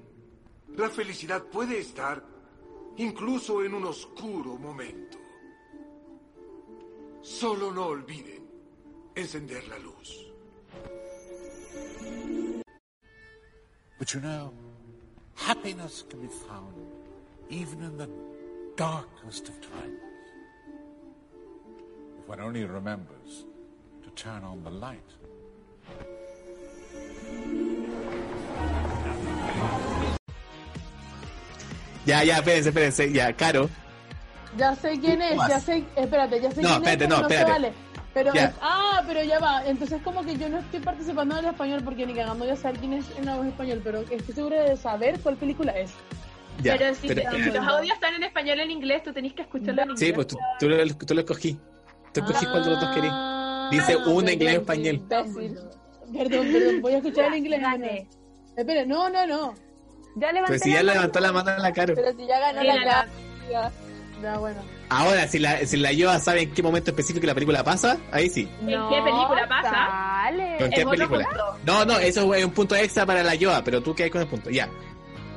la felicidad puede estar incluso en un oscuro momento. Solo no olviden encender la luz. But you know, happiness can be found even in the darkest of times. If one only remembers to turn on the light. Ya, ya, espérense, espérense. Ya, Caro. Ya sé quién es, ya sé, espérate, ya sé No, quién espérate, es, no, pero se espérate. vale. Pero Ya. es- ah, pero ya va, entonces como que yo no estoy participando en el español porque ni cagando voy a saber quién es en la voz español, pero estoy segura de saber cuál película es. Ya, pero si, pero- si los audios están en español o en inglés, tú tenés que escucharlo en inglés. Sí, pues tú, tú, lo, tú lo escogí. Tú escogí cuál de los dos querís. Ah, Dice Ah, perdón, inglés español. Perdón, perdón, voy a escuchar en inglés. Espera, no, no, no. Ya levanté Pues si ya la levantó la mano en la cara. Pero si ya ganó Sí, la la- cara. Ya, bueno. Ahora, si la, si la Yoa sabe en qué momento específico la película pasa, ahí sí. ¿En qué película pasa? Dale. ¿Con qué película? punto. No, no, eso es un punto extra para la Yoa, pero tú quedas con el punto. Ya.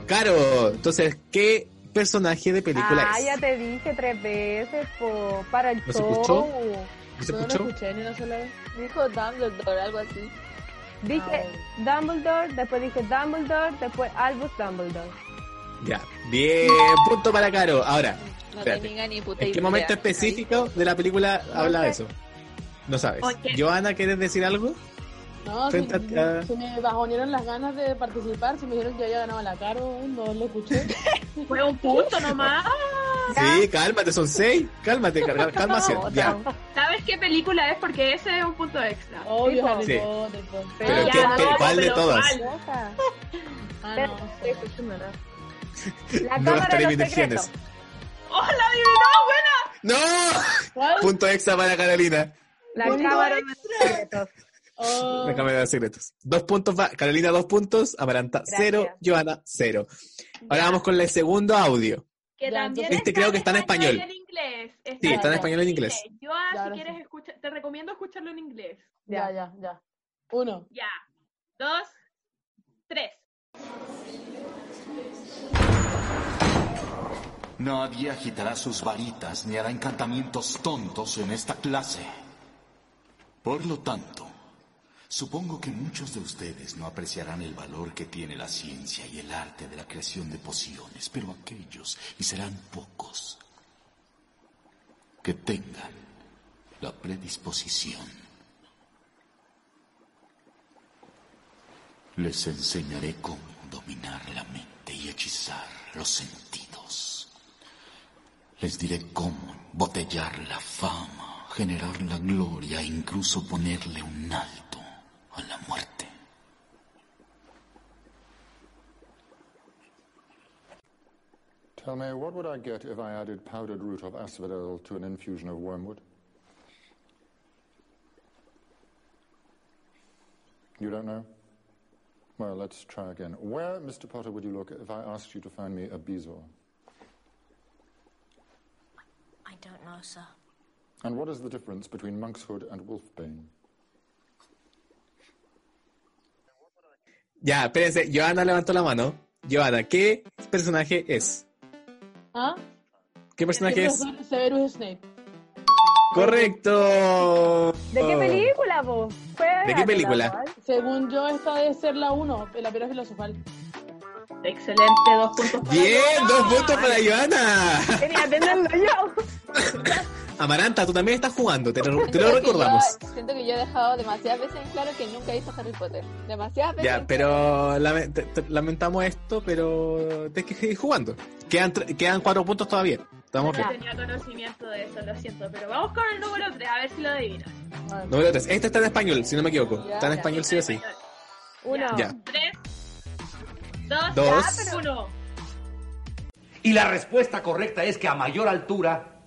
Caro, entonces, ¿qué personaje de película Ah, es? ya te dije tres veces, po, para el ¿No se show. escuchó? ¿No se No lo escuchó? escuché ni una sola vez. Dijo Dumbledore, algo así. Dije Dumbledore, después dije Dumbledore, después Albus Dumbledore. Ya. Bien, punto para Caro. Ahora, No espérate. tenía ni puta ¿En qué idea. momento específico de la película habla de eso? No sabes. Joana, ¿quieres decir algo? No, se, Frente a- se me bajonearon las ganas de participar. Se me dijeron que había ganado la Caro, no lo escuché. Fue un punto nomás. Sí, cálmate, son seis. Cálmate, calmación. Ya. ¿Sabes qué película es? Porque ese es un punto extra. Obvio, Harry Sí. Potter, pues. Pero Ya, ¿qué- no, cuál de pero todas? ¿cuál? Ah, Pero- no. La No de energías. secretos. ¡Oh, la adivinó! ¡Buena! ¡No! ¿Cuál? Punto extra para Carolina. La cámara de los secretos. Oh, cámara de secretos. Dos puntos va. Carolina, dos puntos. Amaranta, Gracias. cero. Joana, cero. Ahora vamos con el segundo audio. Que Ya, también Este creo que está en español. y en inglés. Sí, está en español y en inglés. Yo, Ya, si quieres sí. escuchar, te recomiendo escucharlo en inglés. ya, ya, ya. Uno. Ya. Dos, tres. Nadie agitará sus varitas ni hará encantamientos tontos en esta clase. Por lo tanto, supongo que muchos de ustedes no apreciarán el valor que tiene la ciencia y el arte de la creación de pociones, pero aquellos, y serán pocos, que tengan la predisposición, les enseñaré cómo dominar la mente y hechizar los sentidos. Les diré cómo botellar la fama, generar la gloria e incluso ponerle un alto a la muerte. Tell me, what would I get if I added powdered root of asphodel to an infusion of wormwood? You don't know? Well, let's try again. Where, Mr. Potter, would you look if I asked you to find me a bezoar? I don't know, sir. And what is the difference between monkshood and wolfbane? Ya, espérense. Joana levantó la mano. Joana, ¿qué personaje es? ¿Ah? ¿Qué personaje es? Severus Snape. Correcto. ¿De qué película, vos? ¿De qué película? Según yo, esta debe ser la 1, la piedra filosofal. Excelente, dos puntos para Bien, dos puntos para Joana. Quería tenerlo yo. Amaranta, tú también estás jugando, te lo, te recordamos. yo- siento que yo he dejado demasiadas veces en claro que nunca he visto Harry Potter. Demasiadas veces. Ya, pero lame- te- te- lamentamos esto, pero tienes que seguir jugando. Quedan, quedan cuatro puntos todavía. Estamos No bien. tenía conocimiento de eso, lo siento. Pero vamos con el número 3, a ver si lo adivinas. Número tres. Este está en español, si no me equivoco. Ya, Está en español sí o sí. Uno, Ya. tres, dos, Dos. ya, pero uno. Y la respuesta correcta es que a mayor altura,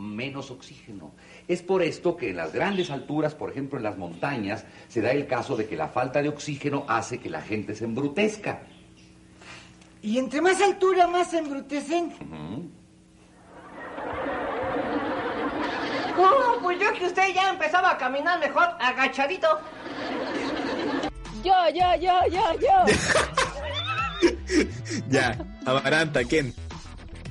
menos oxígeno. Es por esto que en las grandes alturas, por ejemplo en las montañas, se da el caso de que la falta de oxígeno hace que la gente se embrutezca. Y entre más altura, más se embrutecen. Oh, pues yo que usted ya empezaba a caminar mejor agachadito. Yo, yo, yo, yo, yo. Ya, Amaranta, ¿quién?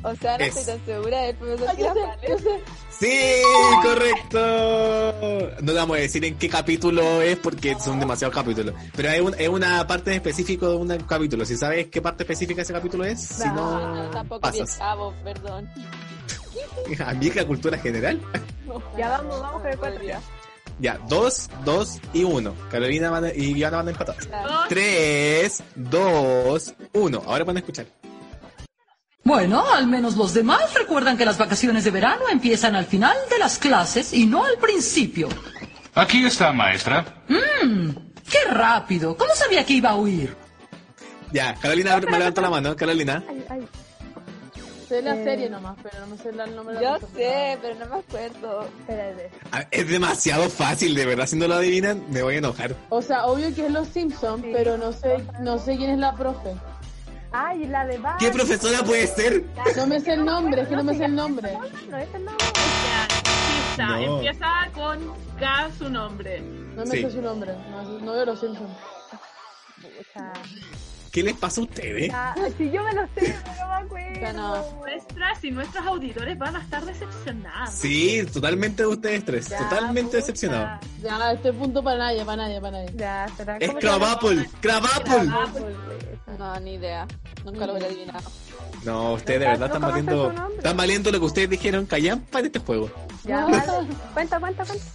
O sea, no Es. estoy tan segura del profesor Ay, yo sé, Girafales. yo sé. Sí, correcto. No vamos a decir en qué capítulo es porque son demasiados capítulos. Pero es, un- es una parte específica de un capítulo. Si sabes qué parte específica de ese capítulo es, si no, tampoco pasas. viajamos, perdón. Amiga cultura general. Ya vamos, vamos con el cuatro ya. Ya, dos, dos y uno. Carolina a- y Joana van a empatar. Tres, dos, uno. Ahora van a escuchar. Bueno, al menos los demás recuerdan que las vacaciones de verano empiezan al final de las clases y no al principio. Aquí está, maestra. ¡Mmm! ¡Qué rápido! ¿Cómo sabía que iba a huir? Ya, Carolina me levantó la mano. Carolina. sé la Eh, serie nomás, pero no me sé el nombre de Yo sé, pero no me acuerdo. Espérate. Es demasiado fácil, de verdad. Si no lo adivinan, me voy a enojar. O sea, obvio que es Los Simpsons, pero no sé, no sé quién es la profe. Ay, la de Bart. ¿Qué profesora puede ser? No me sé el nombre, es que no me sé el nombre. No, es la Pista, No. empieza con K su nombre. No me sé su nombre, no, no veo Los Simpsons. ¿Qué les pasa a ustedes? Ah, si yo me lo sé, no me acuerdo. Nuestras y nuestros auditores van a estar decepcionados. Sí, totalmente de ustedes tres. Ya, totalmente decepcionado. Ya, este punto para nadie, para nadie, para nadie. Ya, será Es Crabapple. Crabapple. No, ni idea. Nunca lo hubiera adivinado. No, ustedes de verdad están valiendo, están valiendo lo que ustedes dijeron. Callan para este juego. Ya, vale. Cuenta, cuenta, cuenta.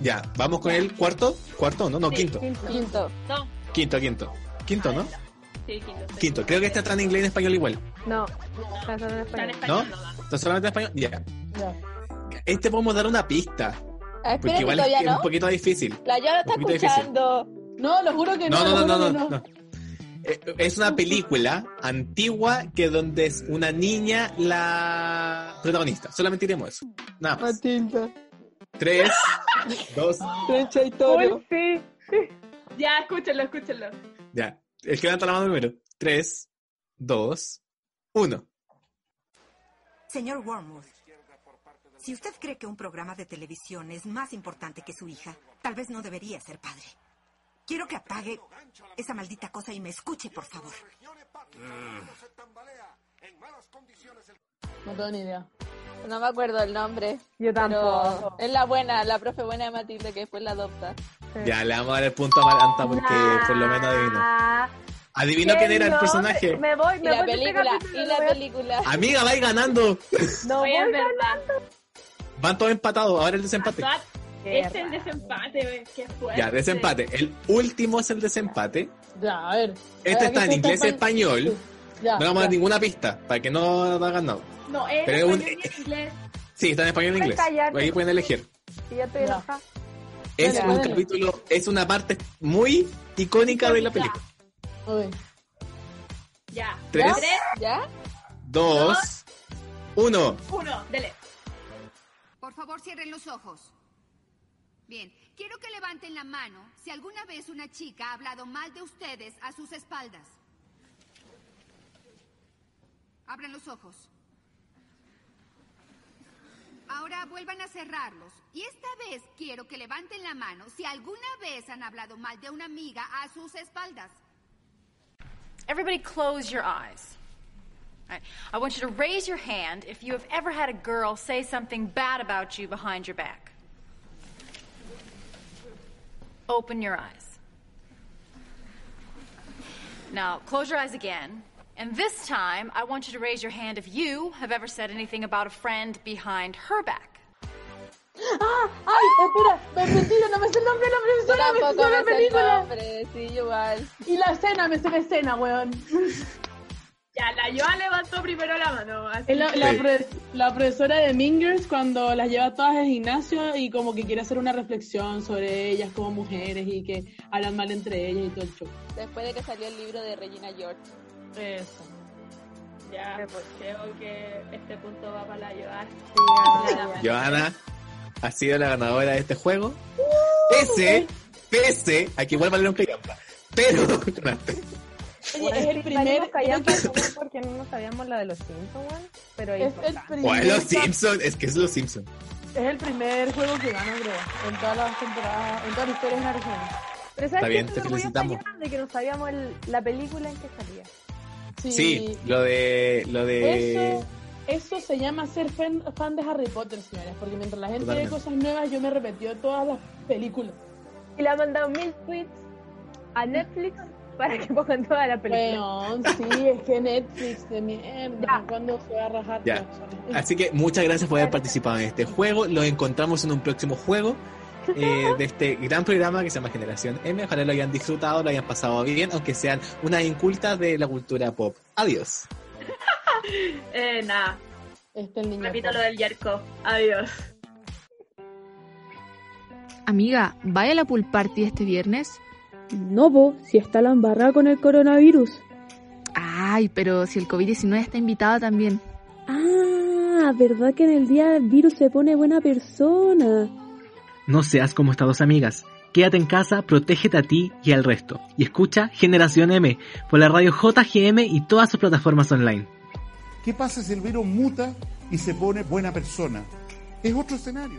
Ya, vamos con el cuarto. ¿Cuarto? No, no, quinto. Quinto. No, Quinto, quinto. Quinto, ¿no? sí, quinto. Quinto. Creo que está en inglés y en español igual. No, está solo en español. ¿No? ¿Está solamente en español? Ya. Este podemos dar una pista. Ah, Porque igual es no. un poquito difícil. La ya lo está poquito difícil. escuchando. No, lo juro que no. No, no, no, no. no. Eh, Es una película antigua que donde es una niña la protagonista. Solamente diremos eso. Nada más. Matilda. Tres, dos, Trenchatorio. Sí. Ya, escúchenlo, escúchenlo. ya. El que levanta la mano primero. Tres, dos, uno. Señor Wormwood, si usted cree que un programa de televisión es más importante que su hija, tal vez no debería ser padre. Quiero que apague esa maldita cosa y me escuche, por favor. No tengo ni idea. No me acuerdo el nombre. Yo tampoco. Pero es la buena, la profe buena de Matilde que después la adopta. Ya, le vamos a dar el punto a Maranta porque por lo menos adivinó. Ah, Adivinó quién era el personaje. Me voy, Y me la voy de este película, y la voy. película. Amiga, vais ganando. No voy es verdad. Van todos empatados. Ahora el desempate. Actuar- Es el desempate. Qué fuerte. Ya, desempate. El último es el desempate. Ya, a ver. Este A ver, está en inglés y español. Sí. Ya, No le vamos a dar ya. ninguna pista para que no hagan nada. No, es Pero es un- español y en inglés. Sí, está en español y en inglés. Ahí pueden elegir. Sí, ya estoy enojada. Es Dale, un dale. capítulo, es una parte muy icónica de la película. Ya. Tres. ¿Ya? Dos, uno. Uno, dele. Por favor, cierren los ojos. Bien, quiero que levanten la mano si alguna vez una chica ha hablado mal de ustedes a sus espaldas. Abran los ojos. Ahora vuelvan a cerrarlos. Y esta vez quiero que levanten la mano si alguna vez han hablado mal de una amiga a sus espaldas. Everybody close your eyes. I want you to raise your hand if you have ever had a girl say something bad about you behind your back. Open your eyes. Now, close your eyes again. And this time, I want you to raise your hand if you have ever said anything about a friend behind her back. ¡Ah! ¡Ay! Espera, me mentira, no me sé el nombre de la Yo profesora, me tampoco sé la me sé el película. sí, igual. Y la escena, me sé la escena, weón. Ya, la Joa levantó primero la mano. así Es la, que- la pre- la profesora de Mingers cuando las lleva todas al gimnasio y como que quiere hacer una reflexión sobre ellas como mujeres y que hablan mal entre ellas y todo el show. Después de que salió el libro de Regina George. Eso. Ya, pues creo que este punto va para la Joa. Johanna ha sido la ganadora de este juego. Pese, pese a que igual valieron callampa. Pero ganaste. Oye, es el primer. creo que- porque no sabíamos la de los Simpsons. Pero Es el ¿Cuál primer, los Simpsons? Es que es los Simpsons. es el primer juego que gano, creo. En todas las temporadas, en todas las historias nacionales. Pero ¿sabes Está qué? bien, te es lo muy felicitamos. De que no sabíamos el- la película en que salía. Sí, lo de. Lo de. Eso, eso se llama ser fan, fan de Harry Potter, señores. Porque mientras la gente ve cosas nuevas, yo me repetí todas las películas. Y le ha mandado mil tweets a Netflix para que pongan toda la película. Weón, sí, es que Netflix de mierda. ¿Cuándo se va a rajar? Ya. Así que muchas gracias por haber participado en este juego. Los encontramos en un próximo juego eh, de este gran programa que se llama Generación M. Ojalá lo hayan disfrutado, lo hayan pasado bien, aunque sean unas incultas de la cultura pop. Adiós. Eh, nada. Este. Repito lo del Yerko. Adiós. Amiga, ¿vaya a la pool party este viernes? No, po, si está la embarrada con el coronavirus. Ay, pero si el COVID-19 está invitado también. Ah, ¿verdad que en el día del virus se pone buena persona? No seas como estas dos amigas. Quédate en casa, protégete a ti y al resto. Y escucha Generación M por la radio JGM y todas sus plataformas online. ¿Qué pasa si el virus muta y se pone buena persona? Es otro escenario.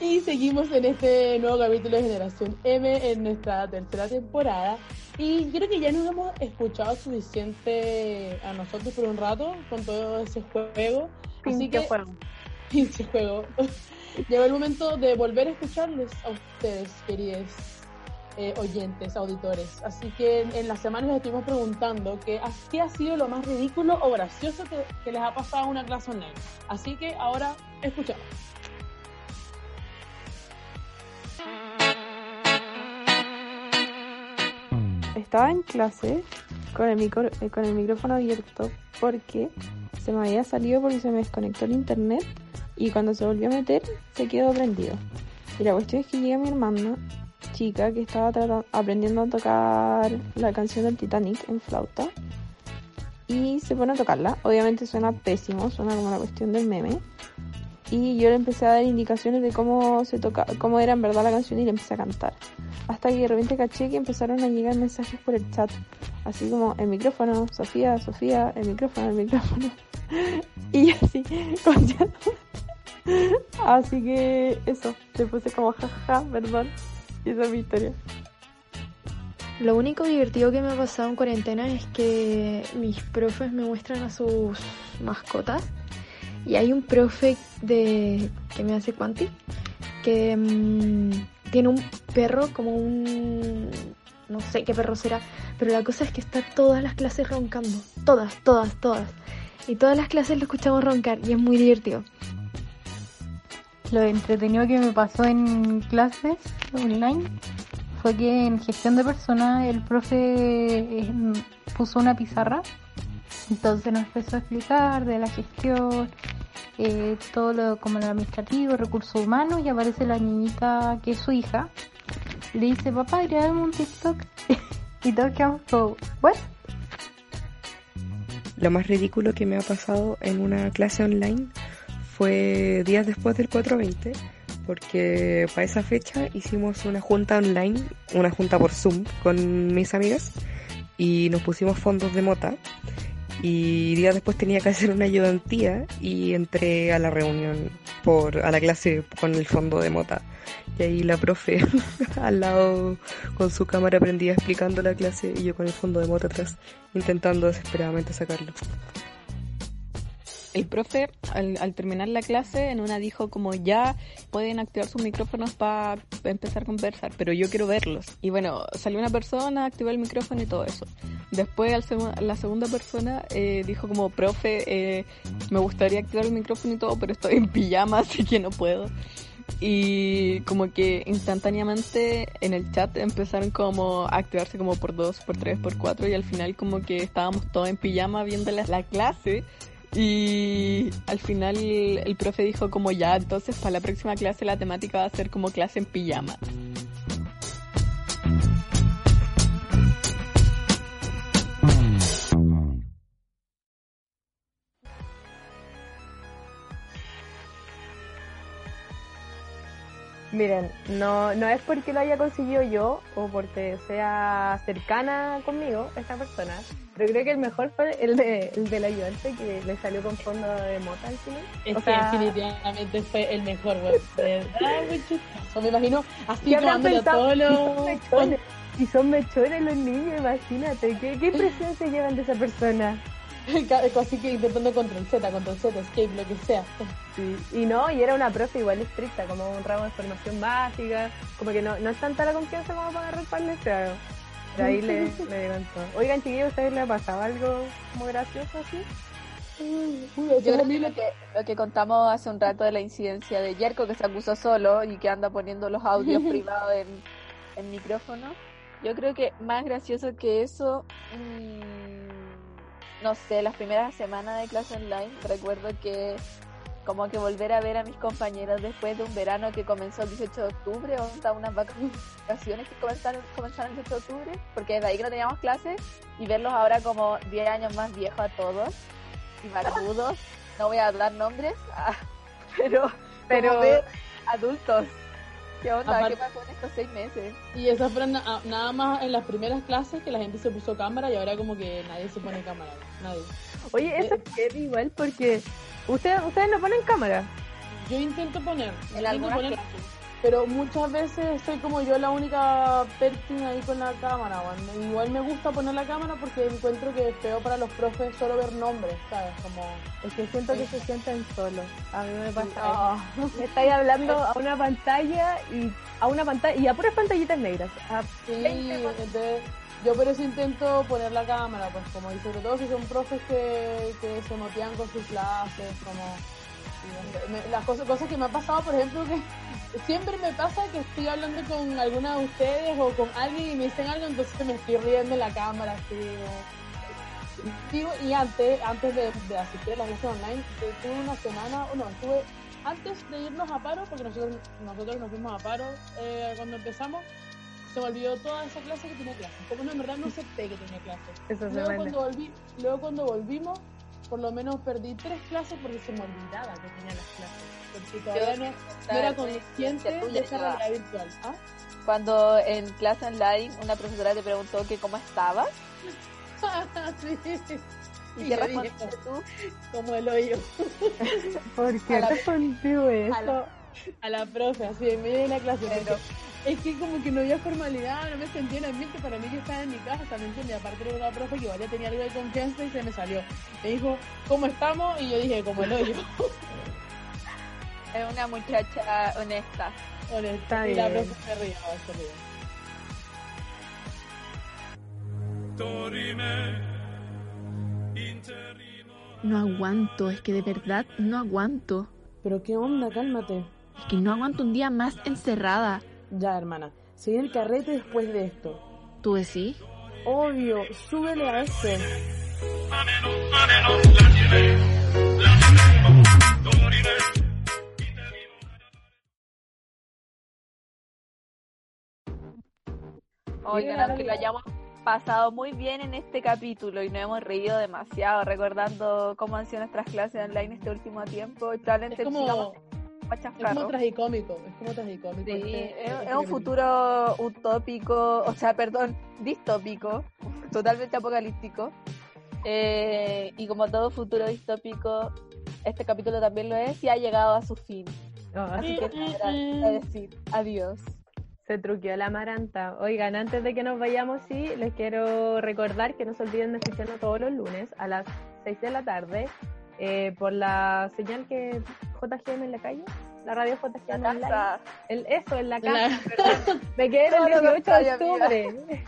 Y seguimos en este nuevo capítulo de Generación M en nuestra tercera temporada. Y creo que ya nos hemos escuchado suficiente a nosotros por un rato con todo ese juego. Así que, juego. pinche juego. Llegó el momento de volver a escucharles a ustedes, queridos eh, oyentes, auditores. Así que en, en las semanas les estuvimos preguntando que, qué ha sido lo más ridículo o gracioso que, que les ha pasado en una clase online. Así que ahora escuchamos. Estaba en clase con el, micro- eh, con el micrófono abierto porque se me había salido porque se me desconectó el internet y cuando se volvió a meter se quedó prendido. Y la cuestión es que llega mi hermana, chica, que estaba aprendiendo a tocar la canción del Titanic en flauta y se pone a tocarla. Obviamente suena pésimo, suena como la cuestión del meme. Y yo le empecé a dar indicaciones de cómo se toca, cómo era en verdad la canción y le empecé a cantar. Hasta que de repente caché que empezaron a llegar mensajes por el chat. Así como el micrófono, Sofía, Sofía, el micrófono, el micrófono. y así, con. Así que eso, le puse como jajaja, perdón. Y esa es mi historia. Lo único divertido que me ha pasado en cuarentena es que mis profes me muestran a sus mascotas. Y hay un profe de que me hace Quanti que mm, tiene un perro como un no sé qué perro será, pero la cosa es que está todas las clases roncando, todas, todas, todas. Y todas las clases lo escuchamos roncar y es muy divertido. Lo entretenido que me pasó en clases online fue que en gestión de personas el profe eh, puso una pizarra, entonces nos empezó a explicar de la gestión, eh, todo lo como lo administrativo, recursos humanos y aparece la niñita que es su hija. Le dice, papá, grabemos un TikTok y todos quedamos como, ¿what? Lo más ridículo que me ha pasado en una clase online fue días después del 420, porque para esa fecha hicimos una junta online, una junta por Zoom con mis amigas y nos pusimos fondos de mota y días después tenía que hacer una ayudantía y entré a la reunión por a la clase con el fondo de mota y ahí la profe al lado con su cámara prendida explicando la clase y yo con el fondo de mota atrás intentando desesperadamente sacarlo. El profe, al, terminar la clase, en una dijo como ya pueden activar sus micrófonos para empezar a conversar, pero yo quiero verlos. Y bueno, salió una persona, activó el micrófono y todo eso. Después al la segunda persona eh, dijo como, profe, eh, me gustaría activar el micrófono y todo, pero estoy en pijama, así que no puedo. Y como que instantáneamente en el chat empezaron como a activarse como por dos, por tres, por cuatro y al final como que estábamos todos en pijama viendo la clase y al final el profe dijo como ya, entonces para la próxima clase la temática va a ser como clase en pijama. Miren, no, no es porque lo haya conseguido yo o porque sea cercana conmigo esta persona, pero creo que el mejor fue el, de, el del ayudante que le salió con fondo de mota al final. Es O que sea, definitivamente fue el mejor, güey. De verdad. Me imagino así ¿qué habrán tomándolo pensado? todo Si son mechones, Si son mechones los niños, imagínate, ¿qué, qué impresión se llevan de esa persona? Así que intentando control Z, control Z, escape, lo que sea. Sí, y no, y era una profe igual estricta, como un ramo de formación básica, como que no, no es tanta la confianza como para agarrar claro. Pero ahí le, le dieron todo. Oigan, chiquillos, ¿a ustedes les ha pasado algo como gracioso así? Yo creo que lo, que lo que contamos hace un rato de la incidencia de Yerko que se acusó solo y que anda poniendo los audios privados en, en micrófono. Yo creo que más gracioso que eso, mm, no sé, las primeras semanas de clase online, recuerdo que como que volver a ver a mis compañeros después de un verano que comenzó el 18 de octubre, o sea, unas vacaciones que comenzaron, comenzaron el 18 de octubre, porque desde ahí que no teníamos clases, y verlos ahora como 10 años más viejos a todos, y barbudos, no voy a dar nombres, ah, pero, Pero- ver adultos. ¿Qué onda? Aparte- ¿Qué pasó en estos seis meses? Y eso fue na- nada más en las primeras clases que la gente se puso cámara y ahora como que nadie se pone cámara. Nadie. Oye, eso es heavy igual porque ustedes ustedes no ponen cámara. Yo intento poner. intento algunas poner, pero muchas veces soy como yo la única perkin ahí con la cámara. Igual me gusta poner la cámara porque encuentro que es feo para los profes solo ver nombres, ¿sabes? Como... Es que siento que se sienten solos. A mí me pasa Ah. eso. Me estáis hablando a una pantalla y a una pantalla y a puras pantallitas negras. A Sí, 20 entonces yo por eso intento poner la cámara, pues como y sobre todo si son profes que, que se motivan con sus clases, como me- las cosas, cosas que me ha pasado, por ejemplo, que siempre me pasa que estoy hablando con alguna de ustedes o con alguien y me dicen algo, entonces me estoy riendo en la cámara, Digo, y antes, antes de, de asistir a las clases online, tuve una semana, o no, estuve antes de irnos a paro, porque nosotros, nosotros nos fuimos a paro eh, cuando empezamos, se me olvidó toda esa clase que tenía clase. Como no, en verdad no acepté que tenía clase. Esa Luego cuando, volví, luego cuando volvimos, por lo menos perdí tres clases porque se me olvidaba que tenía las clases. Porque todavía no, no era consciente de esa realidad virtual. ¿Ah? Cuando en clase online una profesora te preguntó que cómo estabas, sí. ¿y Y qué respondiste tú? Como el hoyo. ¿Por qué A la- te contigo eso? A la, profe, así en medio de la clase. porque es que como que no había formalidad, no me sentía en ambiente. Para mí yo estaba en mi casa, ¿me entiendes? Aparte era una profe que igual ya tenía algo de confianza y se me salió. Me dijo, ¿cómo estamos? Y yo dije, como el hoyo. Es una muchacha honesta. Honesta. Y la profe se ría, se ría. No aguanto, es que de verdad no aguanto. Pero qué onda, cálmate. Es que no aguanto un día más encerrada. Ya, hermana. Se viene el carrete después de esto. ¿Tú decís? Obvio, súbele a este. Oigan, aunque lo hayamos pasado muy bien en este capítulo y nos hemos reído demasiado recordando cómo han sido nuestras clases online este último tiempo, y probablemente Es como- Es como tragicómico, es como tragicómico. Sí, este- es, este es un futuro utópico, o sea, perdón, distópico, totalmente apocalíptico. Eh, y como todo futuro distópico, este capítulo también lo es y ha llegado a su fin. Así que de decir adiós. Se truqueó la maranta. Oigan, antes de que nos vayamos, sí, les quiero recordar que no se olviden de escucharnos todos los lunes a las 6 de la tarde eh, por la señal que JGM en la calle, la radio JGM La online. casa. El, eso, en la La- casa. Me quedé en el lo 18 de octubre.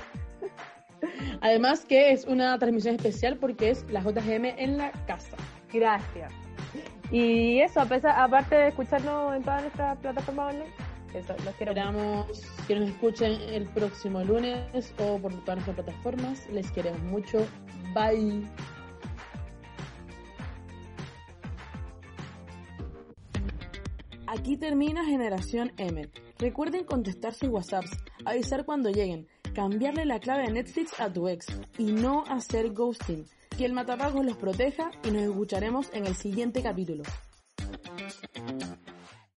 Además que es una transmisión especial porque es la JGM en la casa. Gracias. Y eso, a pesar, aparte de escucharnos en todas nuestras plataformas online, eso, los quiero mucho. Esperamos que nos escuchen el próximo lunes o por todas nuestras plataformas. Les queremos mucho. Bye. Aquí termina Generación M. Recuerden contestar sus WhatsApps, avisar cuando lleguen, cambiarle la clave de Netflix a tu ex y no hacer ghosting. Que el matapagos los proteja y nos escucharemos en el siguiente capítulo.